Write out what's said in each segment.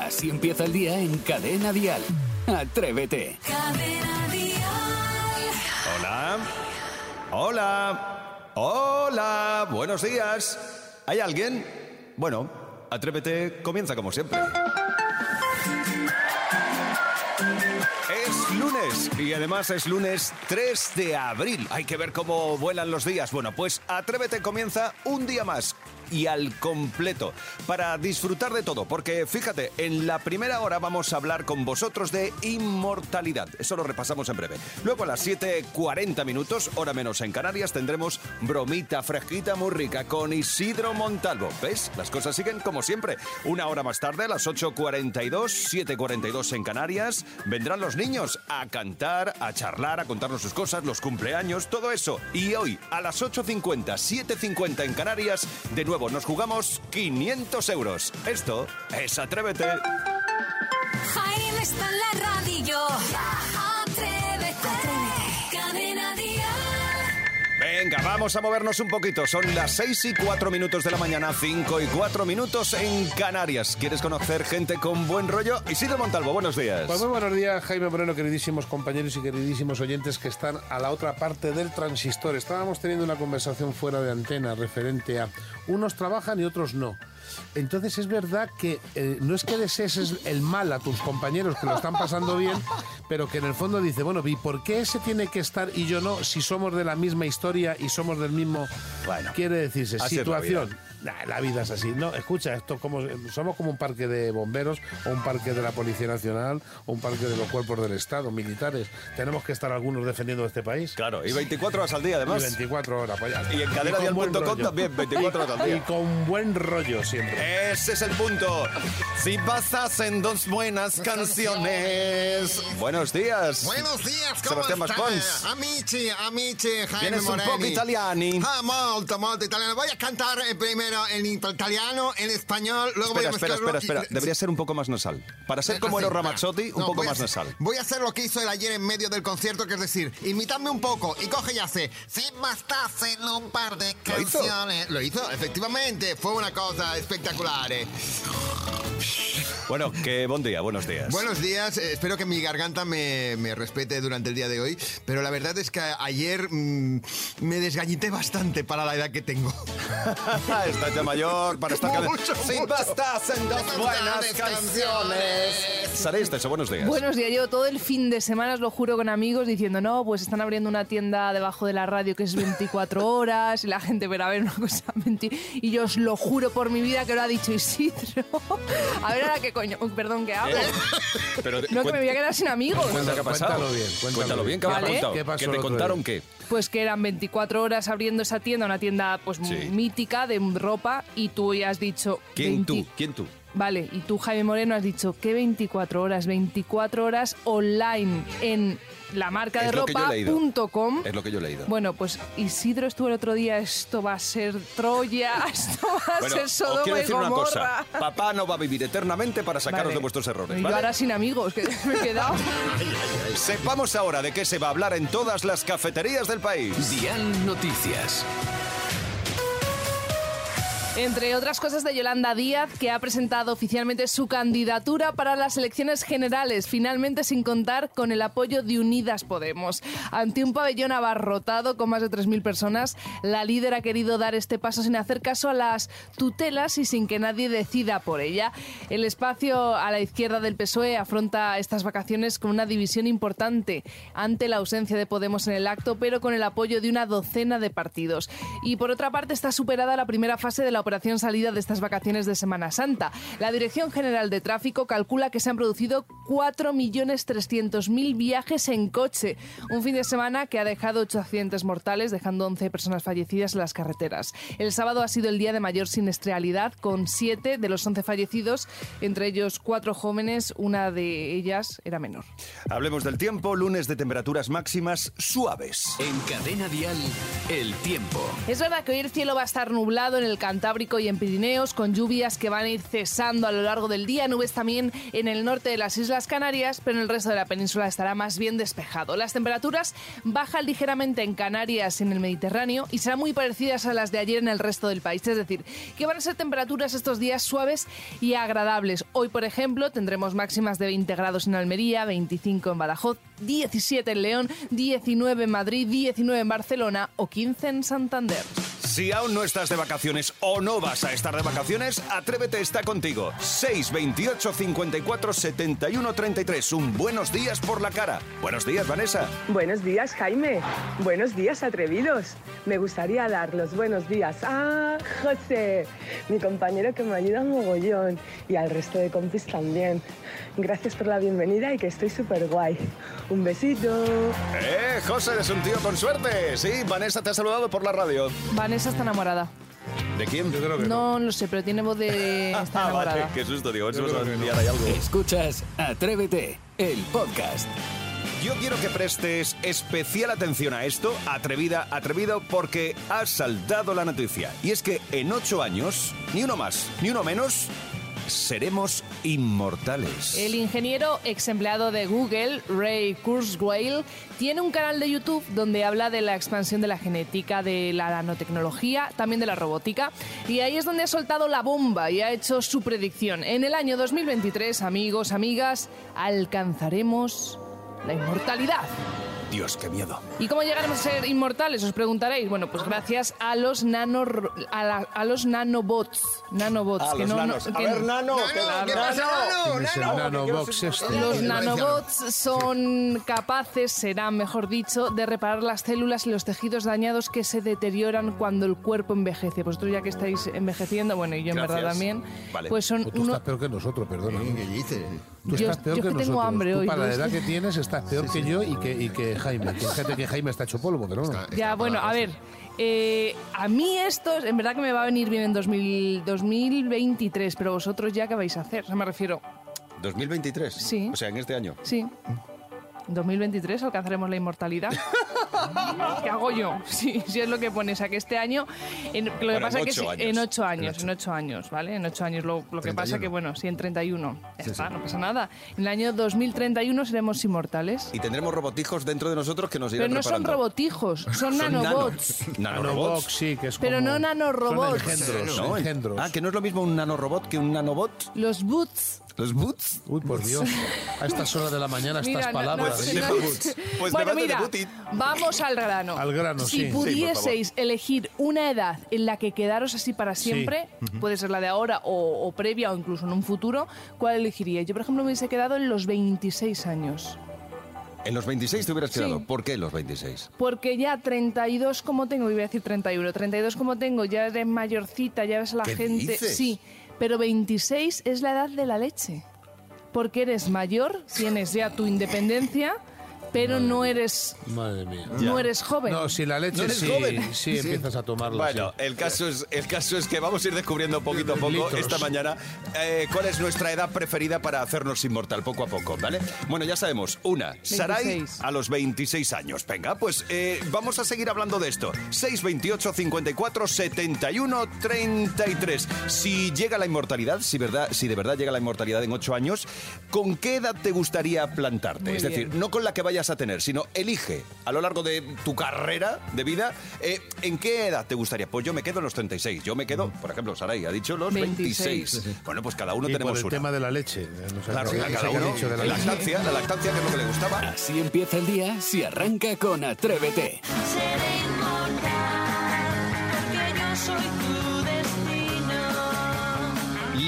Así empieza el día en Cadena Dial. Atrévete. Hola. Hola. Hola. Buenos días. ¿Hay alguien? Bueno, Atrévete comienza como siempre. Es lunes y además es lunes 3 de abril. Hay que ver cómo vuelan los días. Bueno, pues Atrévete comienza un día más y al completo para disfrutar de todo, porque fíjate, en la primera hora vamos a hablar con vosotros de inmortalidad. Eso lo repasamos en breve. Luego a las 7.40 minutos, hora menos en Canarias, tendremos bromita fresquita muy rica con Isidro Montalvo. ¿Ves? Las cosas siguen como siempre. Una hora más tarde, a las 8.42, 7.42 en Canarias, vendrán los niños a cantar, a charlar, a contarnos sus cosas, los cumpleaños, todo eso. Y hoy, a las 8.50, 7.50 en Canarias, de nuevo nos jugamos 500 euros. Esto es Atrévete. Vamos a movernos un poquito. Son las 6 y 4 minutos de la mañana, 5 y 4 minutos en Canarias. ¿Quieres conocer gente con buen rollo? Isidro Montalvo, buenos días. Pues muy buenos días, Jaime Moreno, queridísimos compañeros y queridísimos oyentes que están a la otra parte del transistor. Estábamos teniendo una conversación fuera de antena referente a unos trabajan y otros no. Entonces es verdad que eh, no es que desees el mal a tus compañeros que lo están pasando bien, pero que en el fondo dice, bueno, ¿y por qué ese tiene que estar y yo no si somos de la misma historia y somos del mismo... Bueno, quiere decirse, situación la vida es así. No, escucha, esto como somos como un parque de bomberos o un parque de la Policía Nacional o un parque de los cuerpos del Estado, militares. Tenemos que estar algunos defendiendo este país. Claro, y 24 horas al día además. Y 24 horas, pues Y en cadenadial.com también, 24 horas al día. Y con buen rollo siempre. Ese es el punto. Si pasas en dos buenas canciones. Buenos días. Buenos días, ¿cómo Sebastián Maspons. Amici, amici, Jaime Tienes un poco italiani. Ah, molto, molto italiano. Voy a cantar el primer en italiano, en español, luego espera, voy a Espera, espera, espera. Debería ser un poco más nasal. Para ser como era Ramazzotti, un poco más nasal. Voy a hacer lo que hizo el ayer en medio del concierto, que es decir, imitadme un poco y coge y hace. Si bastasen un par de canciones. Lo hizo, efectivamente. Fue una cosa espectacular. Bueno, qué buen día, buenos días. Buenos días, eh, espero que mi garganta me, respete durante el día de hoy, pero la verdad es que ayer mm, me desgañité bastante para la edad que tengo. Estás ya mayor para estar... Mucho, Si bastas en dos buenas canciones. Saliste eso, buenos días. Buenos días, yo todo el fin de semana os lo juro con amigos diciendo, no, pues están abriendo una tienda debajo de la radio que es 24 horas y la gente verá a ver una cosa mentir. Y yo os lo juro por mi vida que lo ha dicho Isidro. A ver ahora que coño? Perdón, ¿qué hago? Eh, no, que me voy a quedar sin amigos. ¿qué ha pasado? Cuéntalo bien. Cuéntalo, bien, ¿qué contado? ¿Qué pasó ¿Que te contaron qué? Pues que eran 24 horas abriendo esa tienda, una tienda pues mítica de ropa, y tú ya has dicho... ¿Quién tú? ¿Quién tú? Vale, y tú, Jaime Moreno, has dicho que 24 horas, 24 horas online en la marca de ropa.com. Es lo que yo he leído. Bueno, pues Isidro estuvo el otro día, esto va a ser Troya, esto va a ser Sodoma os quiero decir una cosa. Papá no va a vivir eternamente para sacaros de vuestros errores. Y yo ahora sin amigos, que me he quedado. Sepamos ahora de qué se va a hablar en todas las cafeterías del país. Dial Noticias. Entre otras cosas de Yolanda Díaz, que ha presentado oficialmente su candidatura para las elecciones generales, finalmente sin contar con el apoyo de Unidas Podemos. Ante un pabellón abarrotado con más de 3.000 personas, la líder ha querido dar este paso sin hacer caso a las tutelas y sin que nadie decida por ella. El espacio a la izquierda del PSOE afronta estas vacaciones con una división importante ante la ausencia de Podemos en el acto, pero con el apoyo de una docena de partidos. Y por otra parte está superada la primera fase de la operación salida de estas vacaciones de Semana Santa. La Dirección General de Tráfico calcula que se han producido 4.300.000 viajes en coche. Un fin de semana que ha dejado 8 accidentes mortales, dejando 11 personas fallecidas en las carreteras. El sábado ha sido el día de mayor siniestralidad, con 7 de los 11 fallecidos, entre ellos 4 jóvenes, una de ellas era menor. Hablemos del tiempo, lunes de temperaturas máximas suaves. En Cadena Dial, el tiempo. Es verdad que hoy el cielo va a estar nublado en el Cantábrico Y en Pirineos, con lluvias que van a ir cesando a lo largo del día. Nubes también en el norte de las Islas Canarias, pero en el resto de la península estará más bien despejado. Las temperaturas bajan ligeramente en Canarias y en el Mediterráneo y serán muy parecidas a las de ayer en el resto del país. Es decir, que van a ser temperaturas estos días suaves y agradables. Hoy, por ejemplo, tendremos máximas de 20 grados en Almería, 25 en Badajoz, 17 en León, 19 en Madrid, 19 en Barcelona o 15 en Santander. Si aún no estás de vacaciones o no vas a estar de vacaciones, Atrévete está contigo. 628 54 71 33. Un buenos días por la cara. Buenos días, Vanessa. Buenos días, Jaime. Buenos días, atrevidos. Me gustaría dar los buenos días a José, mi compañero que me ayuda un mogollón, y al resto de compis también. Gracias por la bienvenida y que estoy súper guay. Un besito. ¡Eh, José, eres un tío con suerte! Sí, Vanessa te ha saludado por la radio. Vanessa está enamorada. ¿De quién? Yo creo que No lo sé, pero tiene voz de... Está Ah, vale, qué susto, digo, a ver si Yo vas a creo que no. enviar ahí algo. Escuchas Atrévete, el podcast. Yo quiero que prestes especial atención a esto, atrevida, atrevido, porque ha saltado la noticia. Y es que en ocho años, ni uno más, ni uno menos, seremos inmortales. El ingeniero ex empleado de Google, Ray Kurzweil, tiene un canal de YouTube donde habla de la expansión de la genética, de la nanotecnología, también de la robótica. Y ahí es donde ha soltado la bomba y ha hecho su predicción. En el año 2023, amigos, amigas, alcanzaremos la inmortalidad. Dios, qué miedo. ¿Y cómo llegaremos a ser inmortales? Os preguntaréis. Bueno, pues gracias a los nano a, la- a los nanobots. Nanobots. A que los no- nanos. no- A que ver, no- nano, que- Nano, ¿qué pasa, este? Los El nanobots son capaces, serán mejor dicho, de reparar las células y los tejidos dañados que se deterioran cuando el cuerpo envejece. Vosotros ya que estáis envejeciendo, bueno, y yo en Gracias. verdad también, Vale. pues son tú uno... estás peor que nosotros, perdona. ¿Qué dices? Tú Yo- estás peor yo que que tengo nosotros. hambre Tú hoy, para la edad que tienes estás peor que yo y que, y que Jaime. Que Fíjate que Jaime está hecho polvo, pero no. Ya, bueno, a ver, eh, a mí esto en verdad que me va a venir bien en 2000 2023, pero vosotros ya qué vais a hacer, o sea, me refiero, 2023. Sí. O sea, en este año. sí. En 2023 alcanzaremos la inmortalidad. ¿Qué hago yo? Sí, si es lo que pones, a que este año, en- lo que Bueno, pasa que ocho sí, años. en ocho En años, ocho. en ocho años, ¿vale? En ocho años. Lo, lo que pasa 31. que, bueno, sí, en 31. Ya está, no pasa nada. En el año 2031 seremos inmortales. Y tendremos robotijos dentro de nosotros que nos irán Pero no son robotijos, son nanobots. Nanorobots. Nanobox, sí, que es Pero como- no nanorobots. Son engendros, No, engendros. Ah, que no es lo mismo un nanorobot que un nanobot. Los boots. Los boots. Uy, por Dios. A estas horas de la mañana Mira, estas no- no palabras. ¿eh? no- Pues bueno, mira, vamos al grano. Al grano, si sí. Pudieseis elegir una edad en la que quedaros así para siempre, puede ser la de ahora o, o previa o incluso en un futuro, ¿cuál elegiríais? Yo, por ejemplo, me hubiese quedado en los 26 años. En los 26 te hubieras Sí. quedado. ¿Por qué los 26? Porque ya 32 como tengo, iba a decir 31, 32 como tengo, ya eres mayorcita, ya ves a la ¿Qué gente. dices? Sí, pero 26 es la edad de la leche. Porque eres mayor, tienes ya tu independencia, pero no eres Madre mía. no eres joven. No, si la leche ¿No eres sí, joven? sí, empiezas a tomarla. Bueno, sí. el caso, es, el caso es que vamos a ir descubriendo poquito a poco Litros. esta mañana eh, cuál es nuestra edad preferida para hacernos inmortal poco a poco, ¿vale? Bueno, ya sabemos, una, Sarai 26. a los 26 años. Venga, pues eh, vamos a seguir hablando de esto. 628 54 71 33. Si llega la inmortalidad, si, verdad, si de verdad llega la inmortalidad en 8 años, ¿con qué edad te gustaría plantarte? Muy es decir, bien. no con la que vayas a tener, sino elige a lo largo de tu carrera de vida, eh, ¿en qué edad te gustaría? Pues yo me quedo en los 36. Yo me quedo, por ejemplo, Saray ha dicho los 26. 26. Bueno, pues cada uno Y por tenemos el una. tema de la leche. eh, no sé, Claro, cada uno. dicho de la La leche. lactancia, la lactancia, que es lo que le gustaba. Así empieza el día si arranca con Atrévete.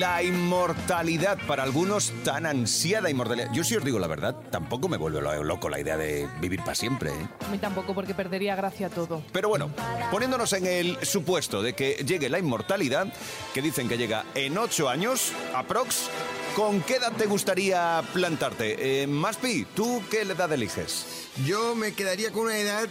La inmortalidad, para algunos tan ansiada inmortalidad. Yo si os digo la verdad, tampoco me vuelve lo- loco la idea de vivir para siempre. ¿eh? A mí tampoco, porque perdería gracia todo. Pero bueno, poniéndonos en el supuesto de que llegue la inmortalidad, que dicen que llega en ocho años, aprox, ¿con qué edad te gustaría plantarte? Eh, Maspi, ¿tú qué edad eliges? Yo me quedaría con una edad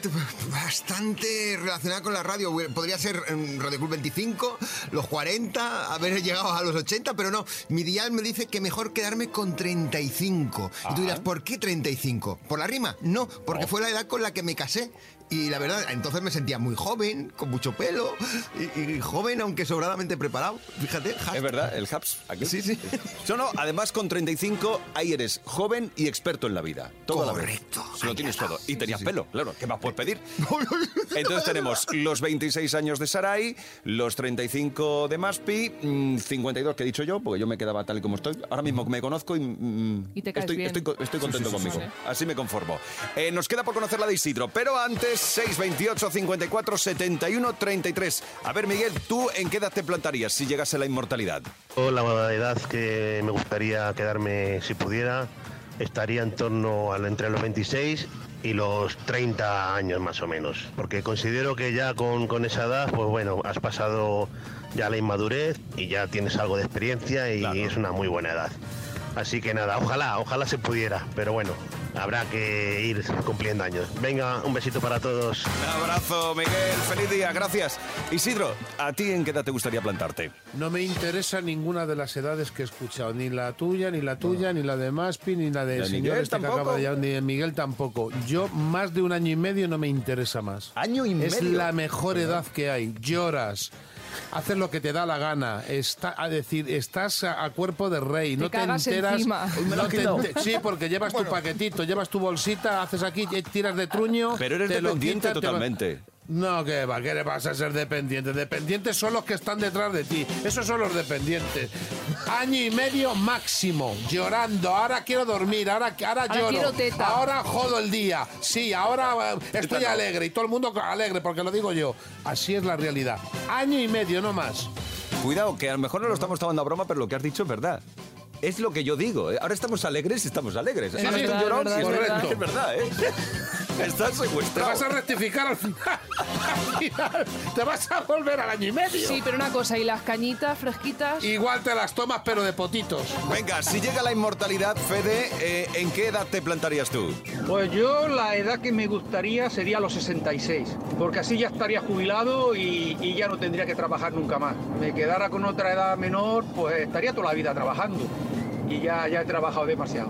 bastante relacionada con la radio. Podría ser en Radio Club 25, los 40, haber llegado a los 80, pero no. Mi dial me dice que mejor quedarme con 35. Y tú dirás, ¿por qué 35? ¿Por la rima? No, porque fue la edad con la que me casé. Y la verdad, entonces me sentía muy joven, con mucho pelo, y, y joven aunque sobradamente preparado. Fíjate, hashtag. Es verdad, el Haps. aquel. Sí, sí. No, además con 35 ahí eres joven y experto en la vida. Toda la Correcto. vez. Tienes todo. Y Sí, tenías sí, sí. pelo, claro. ¿Qué más puedes pedir? Entonces tenemos los 26 años de Sarai, los 35 de Maspi, mm, 52 que he dicho yo, porque yo me quedaba tal y como estoy. Ahora mismo me conozco y, mm, Y te caes estoy, bien. estoy, co- estoy contento Sí, sí, sí, conmigo. sí. Así me conformo. Eh, nos queda por conocer la de Isidro, pero antes 628 54 71 33. A ver, Miguel, ¿tú en qué edad te plantarías si llegase la inmortalidad? La edad que me gustaría quedarme si pudiera estaría en torno a entre los 26 y los 30 años más o menos. Porque considero que ya con, con esa edad, pues bueno, has pasado ya la inmadurez y ya tienes algo de experiencia y Claro. es una muy buena edad. Así que nada, ojalá, ojalá se pudiera, pero bueno, habrá que ir cumpliendo años. Venga, un besito para todos. Un abrazo, Miguel. Feliz día, gracias. Isidro, ¿a ti en qué edad te gustaría plantarte? No me interesa ninguna de las edades que he escuchado, ni la tuya, ni la tuya, ni la de Maspi, ni la ¿De del señor Miguel este que tampoco? acaba de llamar, ni de Miguel tampoco. Yo más de un año y medio no me interesa más. ¿Año y Es medio? la mejor edad que hay. Lloras. Haces lo que te da la gana. Está, a decir, estás a, a cuerpo de rey. no te enteras. lo no te ente- sí, porque llevas tu paquetito, llevas tu bolsita, haces aquí, eh, tiras de truño. Pero eres te lo dependiente te va- totalmente. No, que va, que le vas a ser dependiente. Dependientes son los que están detrás de ti. Esos son los dependientes. Año y medio máximo, llorando. Ahora quiero dormir, ahora, ahora, Ahora lloro. quiero teta. Ahora jodo el día. Sí, ahora eh, estoy alegre y todo el mundo alegre porque lo digo yo. Así es la realidad. Año y medio, no más. Cuidado, que a lo mejor no lo estamos tomando a broma, pero lo que has dicho es verdad. Es lo que yo digo. Ahora estamos alegres y estamos alegres. Es verdad, llorón Es verdad, ¿eh? Estás Te secuestrado. vas a rectificar al final. Al final, Te vas a volver al año y medio. Sí, pero una cosa, ¿y las cañitas fresquitas? Igual te las tomas, pero de potitos. Venga, si llega la inmortalidad, Fede, eh, ¿en qué edad te plantarías tú? Pues yo la edad que me gustaría sería los 66, porque así ya estaría jubilado y, y ya no tendría que trabajar nunca más. Me quedara con otra edad menor, pues estaría toda la vida trabajando y ya, ya he trabajado demasiado.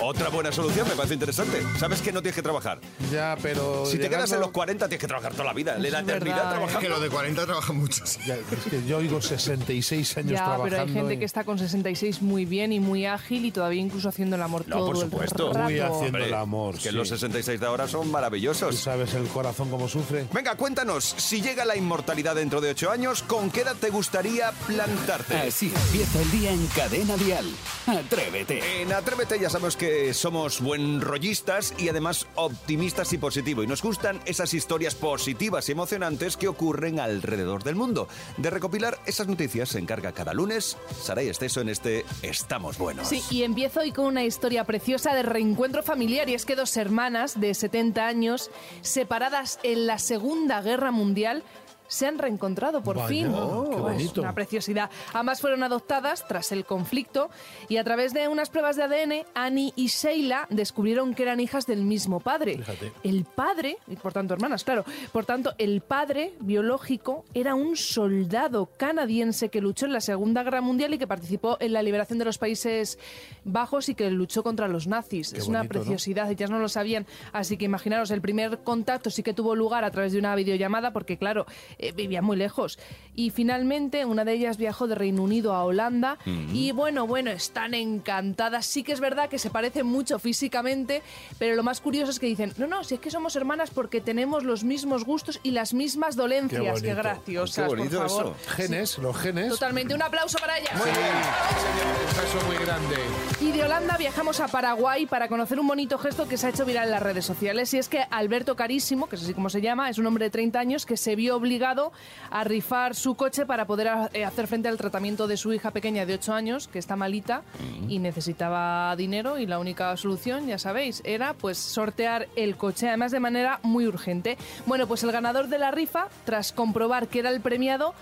Otra buena solución, me parece interesante. Sabes que no tienes que trabajar. Ya, pero. Si te quedas en los 40, tienes que trabajar toda la vida. En la Es eternidad ¿eh? trabajando. Que los de 40 trabajan mucho. sí. Ya, es que yo oigo 66 años Ya, trabajando. pero hay gente en- que está con 66 muy bien y muy ágil y todavía incluso haciendo el amor No, todo por el supuesto. rato. Muy haciendo Hombre, el amor. Que sí. los 66 de ahora son Tú maravillosos. sabes el corazón cómo sufre. Venga, cuéntanos, si llega la inmortalidad dentro de 8 años, ¿con qué edad te gustaría plantarte? Así empieza el día en Cadena Dial. Atrévete. En Atrévete ya sabemos que somos buen rollistas y además optimistas y positivos. Y nos gustan esas historias positivas y emocionantes que ocurren alrededor del mundo. De recopilar esas noticias se encarga cada lunes Saray Esteso en este Estamos Buenos. Sí, y empiezo hoy con una historia preciosa de reencuentro familiar y es que dos hermanas de 70 años, separadas en la Segunda Guerra Mundial, se han reencontrado por Vaya, fin. qué Oh, bonito. una preciosidad. Ambas fueron adoptadas tras el conflicto y a través de unas pruebas de ADN, Annie y Sheila descubrieron que eran hijas del mismo padre. Fíjate. El padre, y por tanto hermanas, claro, por tanto el padre biológico era un soldado canadiense que luchó en la Segunda Guerra Mundial y que participó en la liberación de los Países Bajos y que luchó contra los nazis. Qué es una bonito, ¿no? preciosidad, ellas no lo sabían. Así que imaginaros, el primer contacto sí que tuvo lugar a través de una videollamada porque claro, eh, vivían muy lejos. Y finalmente una de ellas viajó de Reino Unido a Holanda y bueno, bueno, están encantadas. Sí que es verdad que se parecen mucho físicamente, pero lo más curioso es que dicen, no, no, si es que somos hermanas porque tenemos los mismos gustos y las mismas dolencias. Qué, bonito. graciosas, Qué bonito por favor. eso. Genes, los genes. Totalmente. Un aplauso para ellas. Muy bien. Un beso muy grande. Y de Holanda viajamos a Paraguay para conocer un bonito gesto que se ha hecho viral en las redes sociales. Y es que Alberto Carísimo, que es así como se llama, es un hombre de 30 años que se vio obligado a rifar su coche para poder eh, hacer frente al tratamiento de su hija pequeña de 8 años, que está malita y necesitaba dinero. Y la única solución, ya sabéis, era pues sortear el coche, además de manera muy urgente. Bueno, pues el ganador de la rifa, tras comprobar que era el premiado,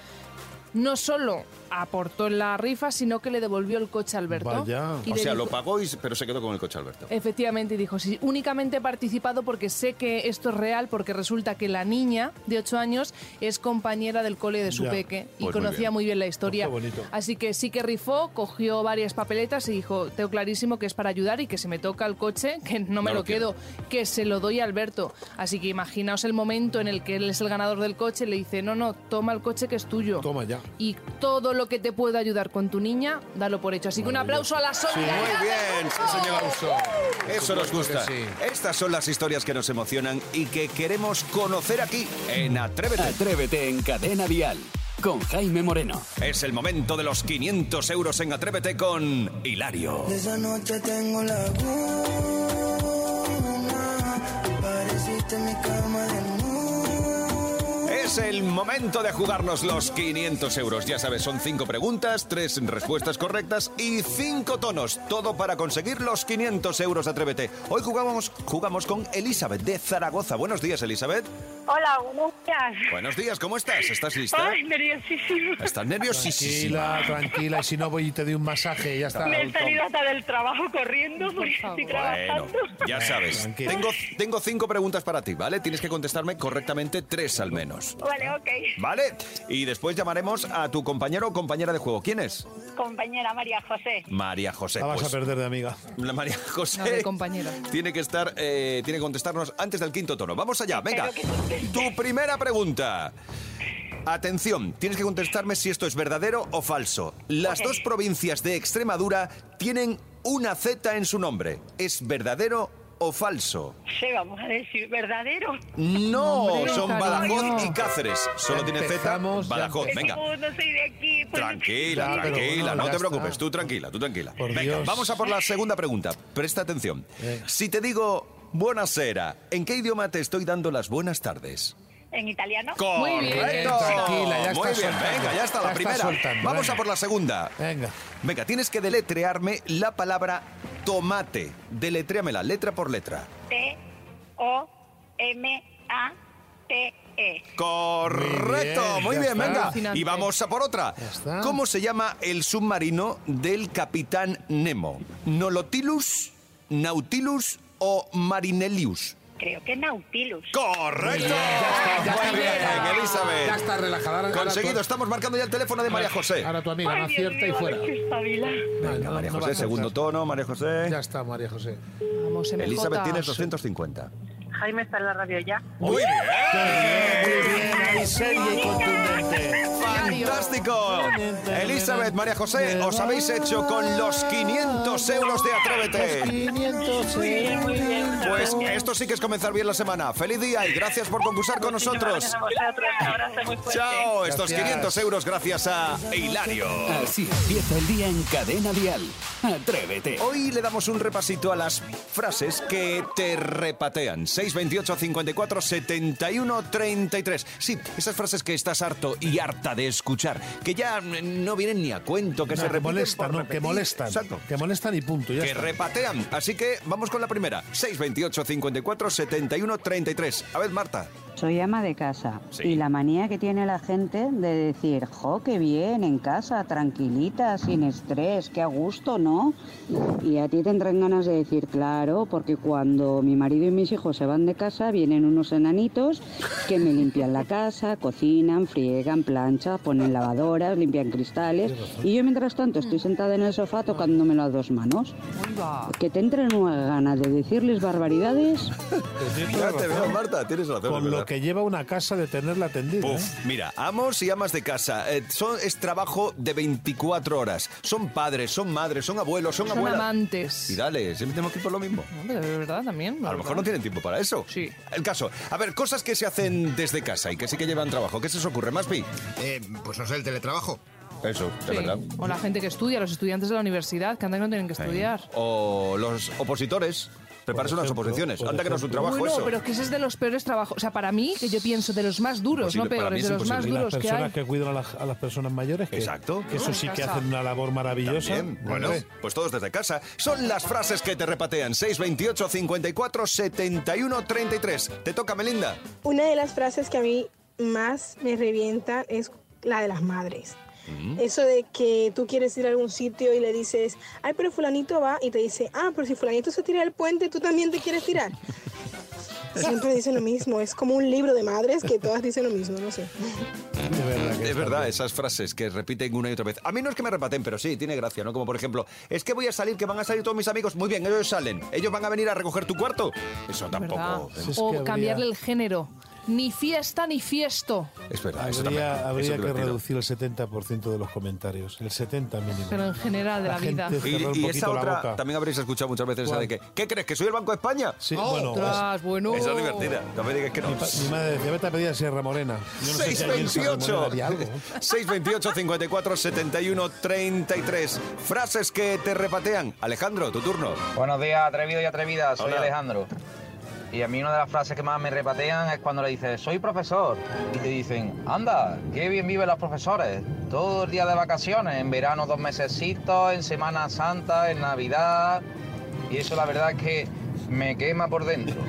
no solo aportó en la rifa, sino que le devolvió el coche a Alberto. Vaya. Y O sea, dijo- lo pagó, y- pero se quedó con el coche Alberto. Efectivamente, y dijo, sí, únicamente he participado porque sé que esto es real, porque resulta que la niña de 8 años es compañera del cole de su Ya. peque y Pues muy conocía bien. muy bien la historia. Pues qué bonito. Así que sí que rifó, cogió varias papeletas y dijo, tengo clarísimo que es para ayudar y que si me toca el coche, que no me No lo lo, quedo, que se lo doy a Alberto. Así que imaginaos el momento en el que él es el ganador del coche, le dice, no, no, toma el coche que es tuyo. Toma ya. Y todo lo que te pueda ayudar con tu niña, dalo por hecho. Así que un aplauso a la solidaridad. Muy bien, sí, señor. Aplauso. Eso nos gusta. sí. Estas son las historias que nos emocionan y que queremos conocer aquí en Atrévete. Atrévete en Cadena Dial con Jaime Moreno. Es el momento de los 500 euros en Atrévete con Hilario. Esa noche tengo la Pareciste mi cama de Es el momento de jugarnos los 500 euros. Ya sabes, son cinco preguntas, tres respuestas correctas y cinco tonos. Todo para conseguir los 500 euros. Atrévete. Hoy jugamos, jugamos con Elizabeth de Zaragoza. Buenos días, Elizabeth. Hola, buenos días. Buenos días, ¿cómo estás? ¿Estás lista? Ay, nerviosísimo. ¿Estás nerviosísima? Tranquila, tranquila. Y si no voy y te doy un masaje, ya está. Me he salido hasta del trabajo corriendo porque estoy Bueno, trabajando. ya sabes. Tranquila. Tengo, tengo cinco preguntas para ti, ¿vale? Tienes que contestarme correctamente tres al menos. Vale, ok. ¿Vale? Y después llamaremos a tu compañero o compañera de juego. ¿Quién es? Compañera María José. María José. La vas Pues, a perder de amiga. La María José No, de compañera. tiene que estar, eh, tiene que contestarnos antes del quinto tono. Vamos allá, venga. Espero que. Tu primera pregunta. Atención, tienes que contestarme si esto es verdadero o falso. Las dos provincias de Extremadura tienen una Z en su nombre. ¿Es verdadero o falso? Sí, vamos a decir verdadero. No, Hombre, son cariño. Badajoz y Cáceres. Solo tiene Z. Empezamos, ya Badajoz, venga. no soy de aquí. pues- Tranquila, Ya, pero tranquila, bueno, no ya te preocupes, está. tú tranquila, tú tranquila. Por Venga, Dios. vamos a por la segunda pregunta. Presta atención. Venga. Si te digo buonasera, ¿en qué idioma te estoy dando las buenas tardes? En italiano. Muy bien. ¡Correcto! Tranquila, ya Muy está bien, soltando. venga, ya está Ya la está primera. soltando, Vamos venga. a por la segunda. Venga. Venga, tienes que deletrearme la palabra tomate. Deletréamela, letra por letra. T-O-M-A-T-E. Correcto, Muy muy bien, está. venga. Alucinante. Y vamos a por otra. Ya está. ¿Cómo se llama el submarino del capitán Nemo? ¿Nolotilus, Nautilus o Marinelius? Creo que Nautilus. Correcto. Ya está, Muy bien, relajada. Elizabeth. Ya está relajada. Ahora- Conseguido, estamos marcando ya el teléfono de María José. Ahora tu amiga no Ay, Dios acierta y mío, fuera. a ver si espabila. No, no, María José, segundo tono, María José. Ya está, María José. Vamos, MJ. Elizabeth, tienes 250. Jaime está en la radio ya. Muy bien. Muy bien, ahí seria y contundente. ¡Fantástico! Elizabeth, María José, os habéis hecho con los 500 euros de Atrévete. 500 euros. Pues esto sí que es comenzar bien la semana. ¡Feliz día y gracias por concursar con nosotros! ¡Chao! Estos Gracias. 500 euros gracias a Hilario. Así empieza el día en Cadena Dial. Atrévete. Hoy le damos un repasito a las frases que te repatean. 628 54 71 33. Sí, esas frases que estás harto y harta de escuchar, que ya no vienen ni a cuento, que No, se que molestan, ¿no? que molestan. Exacto. Que molestan y punto. Ya que está. repatean. Así que vamos con la primera. 628 54 71 33. A ver, Marta. Soy ama de casa Sí. y la manía que tiene la gente de decir, jo, qué bien, en casa, tranquilita, sin estrés, qué a gusto, ¿no? Y a ti tendrán ganas de decir, claro, porque cuando mi marido y mis hijos se van de casa, vienen unos enanitos que me limpian la casa, cocinan, friegan, planchan, ponen lavadoras, limpian cristales. Y yo mientras tanto estoy sentada en el sofá tocándomelo a dos manos. Que te entren unas ganas de decirles barbaridades. Ya te veo, Marta, tienes razón. es Con verdad. lo que lleva una casa de tenerla atendida. Uf, ¿eh? mira, amos y amas de casa. eh, son, es trabajo de 24 horas. Son padres, son madres, son abuelos, son, Son abuelas. amantes. Y dale, siempre tenemos que ir por lo mismo. Hombre, de verdad también. A lo mejor no tienen tiempo para eso. Sí. El caso. A ver, cosas que se hacen desde casa y que sí que llevan trabajo. ¿Qué se os ocurre, Maspi? Eh, pues no sé, el teletrabajo. Eso, de Sí. verdad. O la gente que estudia, los estudiantes de la universidad, que andan que no tienen que estudiar. O los opositores. Prepararse unas ejemplo, oposiciones. Anda que no es un trabajo Uy, no, eso. pero es que ese es de los peores trabajos. O sea, para mí, que yo pienso de los más duros, Imposible, no para mí peores, es de los más imposible. Las duros que hay. personas que cuidan a las, a las personas mayores. Que, Exacto. Que eso sí que hacen una labor maravillosa. Bien, bueno, Hombre. pues todos desde casa. Son las frases que te repatean. 628 54 71 33. Te toca, Melinda. Una de las frases que a mí más me revientan es la de las madres. Eso de que tú quieres ir a algún sitio y le dices, ay, pero fulanito va y te dice, ah, pero si fulanito se tira del puente, tú también te quieres tirar. Siempre dicen lo mismo, es como un libro de madres que todas dicen lo mismo, no sé. Es verdad, esas frases que repiten una y otra vez. A mí no es que me repaten, pero sí, tiene gracia, ¿no? Como por ejemplo, es que voy a salir, que van a salir todos mis amigos. Muy bien, ellos salen. Ellos van a venir a recoger tu cuarto. Eso tampoco. O cambiarle el género. Ni fiesta ni fiesto. Es verdad, eso también. Habría, eso habría es que reducir el 70% de los comentarios. El 70 mínimo. Pero en general de la, vida. gente Y, y poquito esa la otra, boca. también habréis escuchado muchas veces esa ¿Cuál? de que, ¿qué crees? ¿Que soy el Banco de España? Sí, bueno, Ostras, bueno. Esa es divertida. No me digas que no. Mi, mi madre decía, vete a pedir a Sierra Morena. Yo no sé si allí en Sierra Morena 628 había algo. 628 54 71 33 Frases que te repatean. Alejandro, tu turno. Buenos días, atrevidos y atrevidas. Soy Hola. Alejandro. Y a mí una de las frases que más me repatean es cuando le dices, soy profesor. Y te dicen, anda, qué bien viven los profesores. Todo el día de vacaciones, en verano dos mesecitos, en Semana Santa, en Navidad. Y eso la verdad es que me quema por dentro.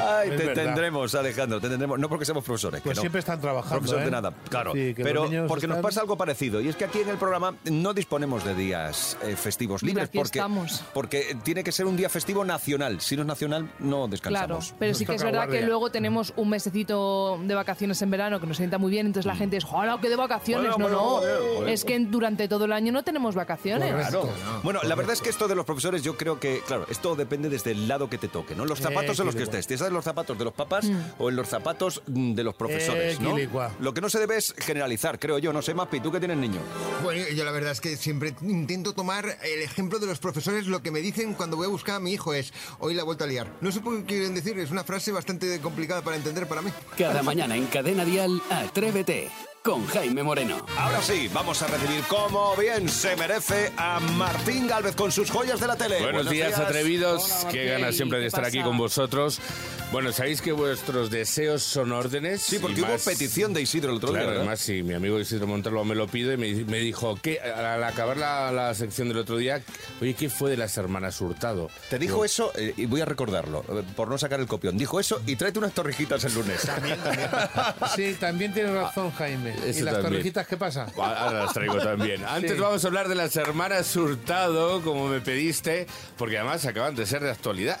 Ay, Es te verdad. tendremos, Alejandro, te tendremos. No porque seamos profesores. que Pues no. siempre están trabajando, Profesores de ¿eh? nada, claro. Sí, pero porque nos pasa algo parecido. Y es que aquí en el programa no disponemos de días eh, festivos Mira, libres. aquí porque, estamos. porque tiene que ser un día festivo nacional. Si no es nacional, no Claro, descansamos. pero sí que es verdad que luego tenemos un mesecito de vacaciones en verano que nos sienta muy bien, entonces la gente es, ¡hola, qué de vacaciones! Bueno, no, bueno, no, joder, joder. es que durante todo el año no tenemos vacaciones. Claro. Bueno, la verdad es que esto de los profesores, yo creo que, claro, esto depende desde el lado que te toque, ¿no? Los zapatos Eh, en los que estés. ¿Estás en los zapatos de los papás o en los zapatos mm, de los profesores, Eh, no? quilicua. Lo que no se debe es generalizar, creo yo. No sé, Mapi, tú que tienes niño. Bueno, yo la verdad es que siempre intento tomar el ejemplo de los profesores. Lo que me dicen cuando voy a buscar a mi hijo es, hoy la he vuelto a liar. No sé por qué quieren decir, es una frase bastante complicada para entender para mí. Cada mañana en Cadena Dial, Atrévete con Jaime Moreno. Ahora sí, vamos a recibir como bien se merece a Martín Galvez con sus joyas de la tele. Buenos, días, atrevidos. Qué ganas siempre de estar aquí con vosotros. Bueno, sabéis que vuestros deseos son órdenes. Sí, porque y hubo más- petición de Isidro el otro Claro, día, ¿verdad? además, sí, mi amigo Isidro Montalvo me lo pide y me, me dijo que al acabar la, la sección del otro día, oye, ¿qué fue de las hermanas Hurtado? Te dijo Digo, eso, eh, y voy a recordarlo, eh, por no sacar el copión. Dijo eso y tráete unas torrijitas el lunes. Sí, también tienes razón, Jaime. ¿Y las también. torrejitas qué pasa? Ahora las traigo también. Antes Sí. vamos a hablar de las hermanas Hurtado, como me pediste, porque además acaban de ser de actualidad.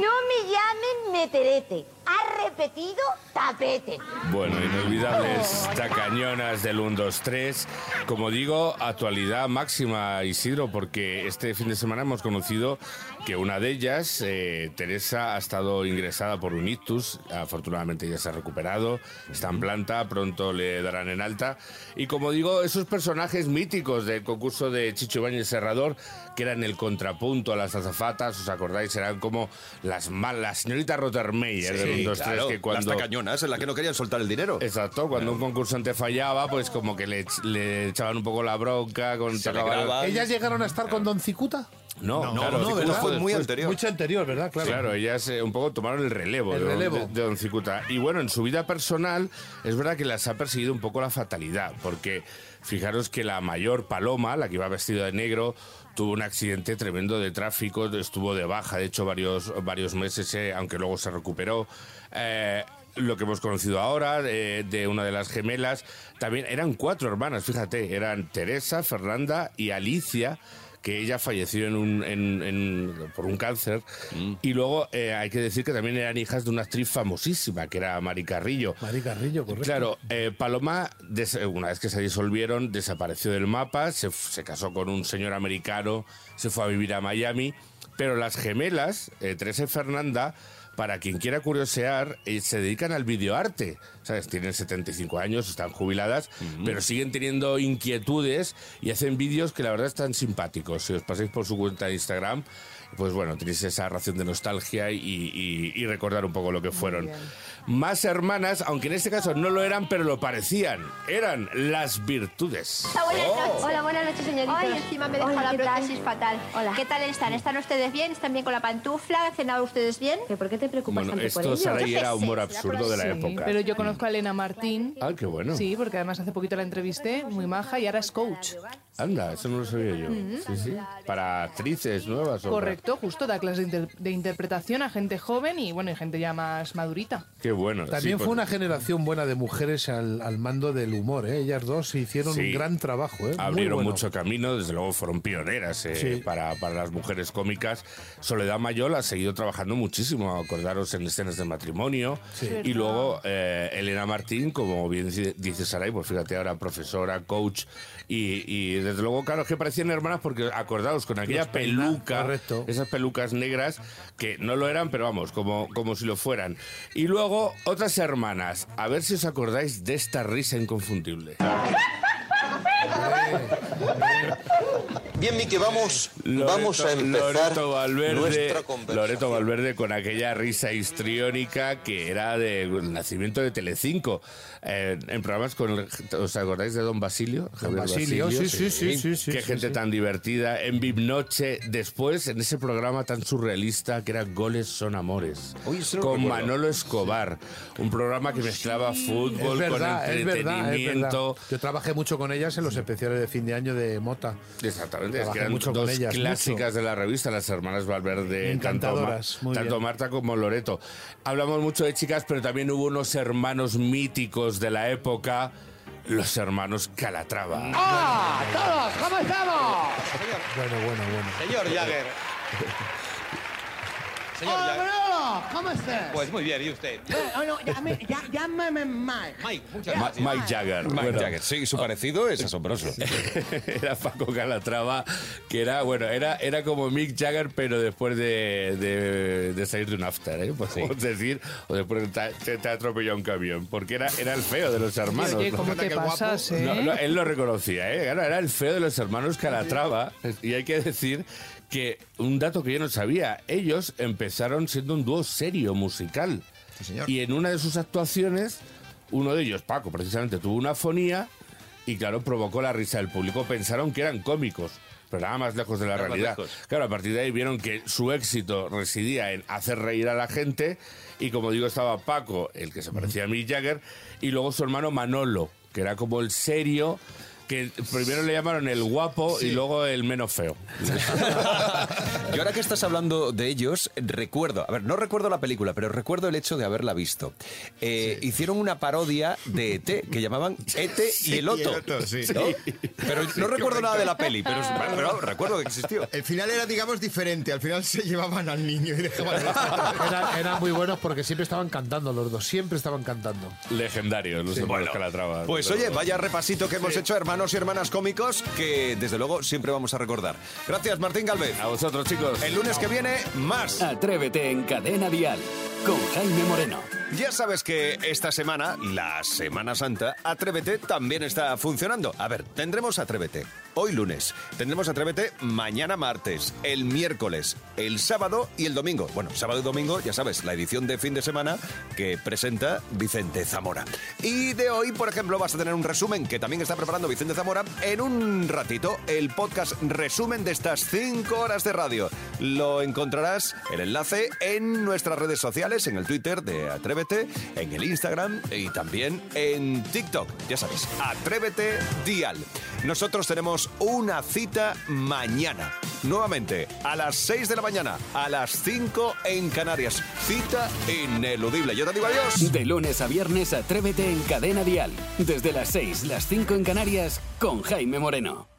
No me llamen meterete. Ha repetido tapete. Bueno, inolvidables tacañonas del 1, 2, 3. Como digo, actualidad máxima, Isidro, porque este fin de semana hemos conocido que una de ellas, eh, Teresa, ha estado ingresada por un ictus. Afortunadamente ya se ha recuperado, está en planta, pronto le darán en alta. Y como digo, esos personajes míticos del concurso de Chicho Ibáñez Serrador, que eran el contrapunto a las azafatas, ¿os acordáis? Eran como las malas, señorita Rottermeier del 1, 2, 3, claro, que cuando... Las tacañonas en las que no querían soltar el dinero. Exacto, cuando un concursante fallaba, pues como que le, le echaban un poco la bronca. Con alegraban. ¿Ellas llegaron a estar con Don Cicuta? No, no, claro, no, ¿verdad? fue después. Mucho anterior, ¿verdad? Claro. Claro, ellas eh, un poco tomaron el relevo, El de, relevo. de- de Don Cicuta. Y bueno, en su vida personal es verdad que las ha perseguido un poco la fatalidad, porque fijaros que la mayor Paloma, la que iba vestida de negro, tuvo un accidente tremendo de tráfico, estuvo de baja, de hecho, varios, varios meses, eh, aunque luego se recuperó. Eh, lo que hemos conocido ahora de, de una de las gemelas, también eran cuatro hermanas, fíjate, eran Teresa, Fernanda y Alicia que ella falleció en un, en- en- por un cáncer. Y luego eh, hay que decir que también eran hijas de una actriz famosísima, que era Mari Carrillo. Mari Carrillo, correcto. Claro, eh, Paloma, des- una vez que se disolvieron, desapareció del mapa, se, se casó con un señor americano, se fue a vivir a Miami, pero las gemelas, eh, Teresa y Fernanda, para quien quiera curiosear, eh, se dedican al videoarte. ¿Sabes? Tienen 75 años, están jubiladas, pero siguen teniendo inquietudes y hacen vídeos que la verdad están simpáticos. Si os pasáis por su cuenta de Instagram, pues bueno, tenéis esa ración de nostalgia y, y- y recordar un poco lo que fueron. Más hermanas, aunque en este caso no lo eran, pero lo parecían. Eran las virtudes. Hola, buenas Oh. noches. Hola, buenas noches, señorita. Ay, encima me dejó Hola, la ¿qué tal? prótesis fatal. Hola. ¿Qué tal están? ¿Están ustedes bien? ¿Están bien con la pantufla? ¿Han cenado ustedes bien? ¿Por qué te preocupas Bueno, tanto por esto, ello? Saray, Yo era humor sé, será por absurdo de la Sí, época. Pero yo conozco a Elena Martín. Ah, qué bueno. Sí, porque además hace poquito la entrevisté, muy maja, y ahora es coach. Anda, eso no lo sabía yo. Mm. Sí, sí. Para actrices nuevas. o Correcto, justo da clases de, inter- de interpretación a gente joven y bueno, y gente ya más madurita. Qué bueno. También sí, fue una generación buena de mujeres al, al mando del humor, ¿eh? Ellas dos hicieron Sí. un gran trabajo, ¿eh? Abrieron bueno. mucho camino, desde luego fueron pioneras eh, Sí. para, para las mujeres cómicas. Soledad Mayol ha seguido trabajando muchísimo, acordaros en escenas de matrimonio. Sí. Y luego eh, Elena Martín, como bien dice Saray, pues fíjate ahora, profesora, coach. Y, y desde luego, claro, es que parecían hermanas porque acordaos con aquella peluca, correcto. esas pelucas negras que no lo eran, pero vamos, como, como si lo fueran. Y luego otras hermanas, a ver si os acordáis de esta risa inconfundible. Bien, Miki, vamos, Loreto- vamos a empezar Loreto Valverde, nuestra conversación. Loreto Valverde con aquella risa histriónica que era del nacimiento de Telecinco. Eh, en programas con el- ¿Os acordáis de Don Basilio? Javier Basilio, sí, sí, sí, sí, sí, Qué sí, gente sí. tan divertida. En Vip Noche, después en ese programa tan surrealista que era Goles son amores. con. Manolo Escobar. Un programa que mezclaba fútbol Es verdad, con es verdad, es verdad. entretenimiento. Yo trabajé mucho con ellas en los especiales de fin de año de Mota. Exactamente, que eran mucho con dos ellas, clásicas de la revista, las hermanas Valverde, tanto, Ma- tanto. Marta como Loreto. Hablamos mucho de chicas, pero también hubo unos hermanos míticos de la época, los hermanos Calatrava. ¡Ah! ¡Todos! ¿Cómo estamos? Bueno, bueno, bueno. Señor Jagger. Señor ¡Hola, Jagger. Manolo! ¿Cómo estás? Pues muy bien, ¿y usted? Eh, oh, no, llame- ya- llámame Mike. Mike, muchas Ma- gracias. Mike Jagger. Mike Bueno, Jagger, sí, su parecido es asombroso. era Paco Calatrava, que era, bueno, era, era como Mick Jagger, pero después de, de- de salir de un after, ¿eh? podemos decir, o después de te, te- te atropelló un camión, porque era, era el feo de los hermanos. Oye, ¿no? ¿cómo te pasas, eh? No, no, él lo reconocía, ¿eh? Claro, era el feo de los hermanos Calatrava. Y hay que decir que un dato que yo no sabía, ellos empezaron siendo un dúo serio musical. Y en una de sus actuaciones, uno de ellos, Paco, precisamente, tuvo una fonía y claro, provocó la risa del público. Pensaron que eran cómicos. Pero nada más lejos de la Nada realidad. Claro, a partir de ahí vieron que su éxito residía en hacer reír a la gente. Y como digo, estaba Paco, el que se parecía a Mick Jagger, y luego su hermano Manolo, que era como el serio, que primero le llamaron el guapo y luego el menos feo. Yo ahora que estás hablando de ellos, recuerdo, a ver, no recuerdo la película, pero recuerdo el hecho de haberla visto. Eh, Hicieron una parodia de ET que llamaban ET y el Otto. y el Otto, sí. ¿no? Pero no recuerdo nada de la peli, pero, pero recuerdo que existió. El final era, digamos, diferente. Al final se llevaban al niño y dejaban al otro. Eran, eran muy buenos porque siempre estaban cantando los dos, siempre estaban cantando. Legendarios los Bueno, Calatrava. Pues oye, vaya repasito que hemos hecho, hermanos y hermanas cómicos, que desde luego siempre vamos a recordar. Gracias, Martín Galvez. A vosotros, chicos. El lunes que viene, más. Atrévete en Cadena Dial con Jaime Moreno. Ya sabes que esta semana, la Semana Santa, Atrévete también está funcionando. A ver, tendremos Atrévete hoy lunes, tendremos Atrévete mañana martes, el miércoles, el sábado y el domingo. Bueno, sábado y domingo, ya sabes, la edición de fin de semana que presenta Vicente Zamora. Y de hoy, por ejemplo, vas a tener un resumen que también está preparando Vicente Zamora en un ratito, el podcast resumen de estas cinco horas de radio. Lo encontrarás el enlace en nuestras redes sociales, en el Twitter de Atrévete, en el Instagram y también en TikTok. Ya sabes, Atrévete Dial. Nosotros tenemos una cita mañana. Nuevamente, a las 6 de la mañana, a las 5 en Canarias. Cita ineludible. Yo te digo adiós. De lunes a viernes, Atrévete en Cadena Dial. Desde las 6, las 5 en Canarias, con Jaime Moreno.